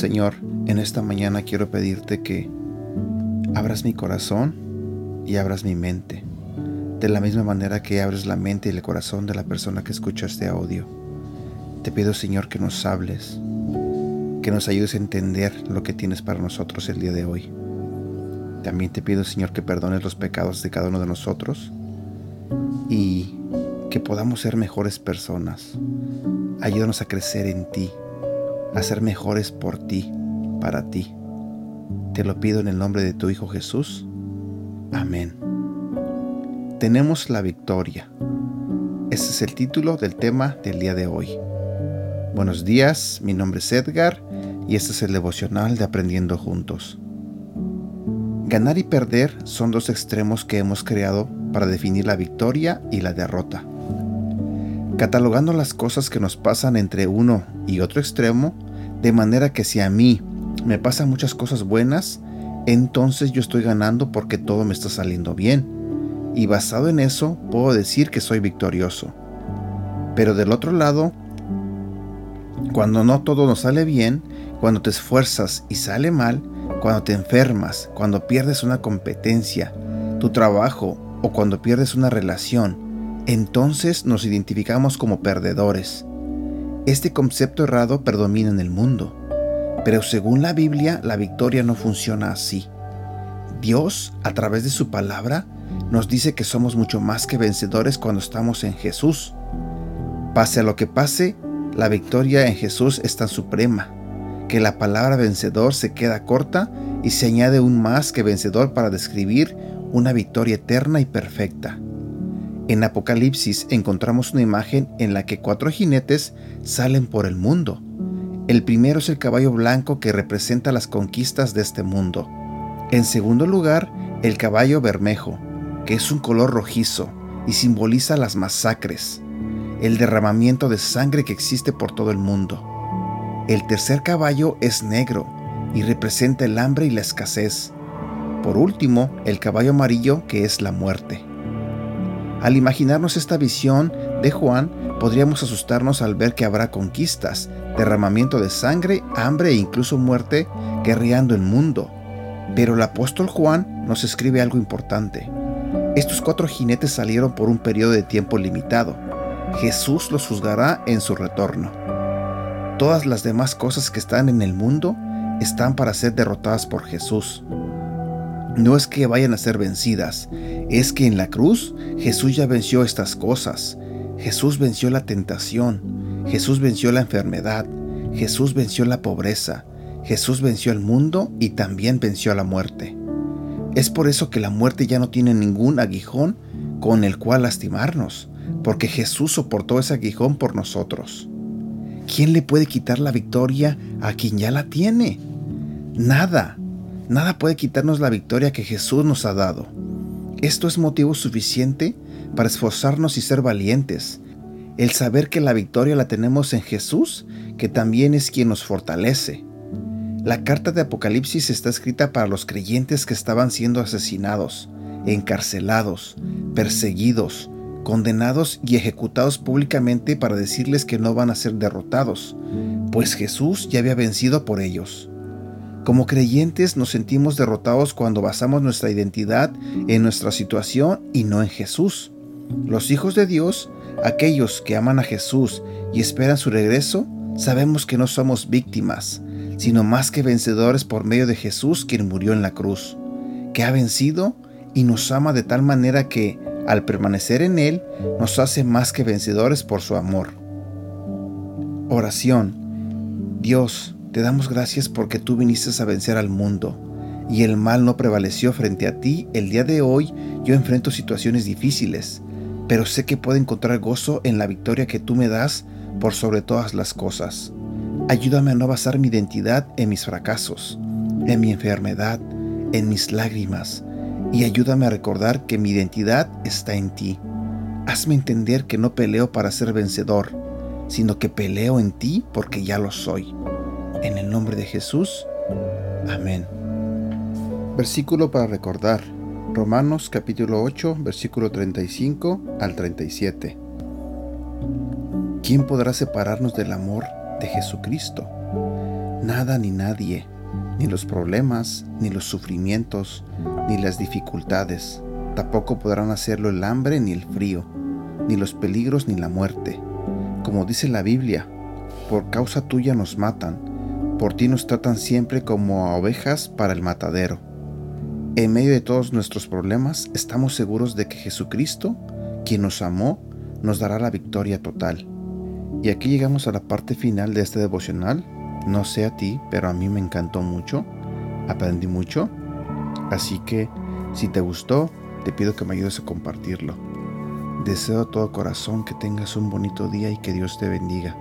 Señor, en esta mañana quiero pedirte que abras mi corazón y abras mi mente, de la misma manera que abres la mente y el corazón de la persona que escucha este audio. Te pido, Señor, que nos hables, que nos ayudes a entender lo que tienes para nosotros el día de hoy. También te pido, Señor, que perdones los pecados de cada uno de nosotros y que podamos ser mejores personas. Ayúdanos a crecer en ti, a ser mejores por ti, para ti. Te lo pido en el nombre de tu Hijo Jesús. Amén. Tenemos la victoria. Ese es el título del tema del día de hoy. Buenos días, mi nombre es Edgar y este es el devocional de Aprendiendo Juntos. Ganar y perder son dos extremos que hemos creado para definir la victoria y la derrota. Catalogando las cosas que nos pasan entre uno y otro extremo, de manera que si a mí me pasan muchas cosas buenas, entonces yo estoy ganando porque todo me está saliendo bien. Y basado en eso, puedo decir que soy victorioso. Pero del otro lado, cuando no todo nos sale bien, cuando te esfuerzas y sale mal, cuando te enfermas, cuando pierdes una competencia, tu trabajo o cuando pierdes una relación, entonces nos identificamos como perdedores. Este concepto errado predomina en el mundo. Pero según la Biblia, la victoria no funciona así. Dios, a través de su palabra, nos dice que somos mucho más que vencedores cuando estamos en Jesús. Pase a lo que pase, la victoria en Jesús es tan suprema, que la palabra vencedor se queda corta y se añade un más que vencedor para describir una victoria eterna y perfecta. En Apocalipsis encontramos una imagen en la que cuatro jinetes salen por el mundo el primero es el caballo blanco que representa las conquistas de este mundo. En segundo lugar, el caballo bermejo, que es un color rojizo y simboliza las masacres, el derramamiento de sangre que existe por todo el mundo. El tercer caballo es negro y representa el hambre y la escasez. Por último, el caballo amarillo que es la muerte. Al imaginarnos esta visión de Juan, podríamos asustarnos al ver que habrá conquistas, derramamiento de sangre, hambre e incluso muerte guerreando el mundo. Pero el apóstol Juan nos escribe algo importante. Estos cuatro jinetes salieron por un periodo de tiempo limitado. Jesús los juzgará en su retorno. Todas las demás cosas que están en el mundo están para ser derrotadas por Jesús. No es que vayan a ser vencidas, es que en la cruz Jesús ya venció estas cosas. Jesús venció la tentación, Jesús venció la enfermedad, Jesús venció la pobreza, Jesús venció el mundo y también venció la muerte. Es por eso que la muerte ya no tiene ningún aguijón con el cual lastimarnos, porque Jesús soportó ese aguijón por nosotros. ¿Quién le puede quitar la victoria a quien ya la tiene? Nada, nada puede quitarnos la victoria que Jesús nos ha dado. Esto es motivo suficiente para esforzarnos y ser valientes. El saber que la victoria la tenemos en Jesús, que también es quien nos fortalece. La carta de Apocalipsis está escrita para los creyentes que estaban siendo asesinados, encarcelados, perseguidos, condenados y ejecutados públicamente para decirles que no van a ser derrotados, pues Jesús ya había vencido por ellos. Como creyentes nos sentimos derrotados cuando basamos nuestra identidad en nuestra situación y no en Jesús. Los hijos de Dios, aquellos que aman a Jesús y esperan su regreso, sabemos que no somos víctimas, sino más que vencedores por medio de Jesús quien murió en la cruz, que ha vencido y nos ama de tal manera que, al permanecer en Él, nos hace más que vencedores por su amor. Oración. Dios, te damos gracias porque tú viniste a vencer al mundo y el mal no prevaleció frente a ti. El día de hoy yo enfrento situaciones difíciles, pero sé que puedo encontrar gozo en la victoria que tú me das por sobre todas las cosas. Ayúdame a no basar mi identidad en mis fracasos, en mi enfermedad, en mis lágrimas, y ayúdame a recordar que mi identidad está en ti. Hazme entender que no peleo para ser vencedor, sino que peleo en ti porque ya lo soy. En el nombre de Jesús, Amén. Versículo para recordar. Romanos capítulo 8, versículo 35 al 37. ¿Quién podrá separarnos del amor de Jesucristo? Nada ni nadie, ni los problemas, ni los sufrimientos, ni las dificultades. Tampoco podrán hacerlo el hambre ni el frío, ni los peligros ni la muerte. Como dice la Biblia, por causa tuya nos matan, por ti nos tratan siempre como a ovejas para el matadero. En medio de todos nuestros problemas, estamos seguros de que Jesucristo, quien nos amó, nos dará la victoria total. Y aquí llegamos a la parte final de este devocional. No sé a ti, pero a mí me encantó mucho. Aprendí mucho. Así que si te gustó, te pido que me ayudes a compartirlo. Deseo de todo corazón que tengas un bonito día y que Dios te bendiga.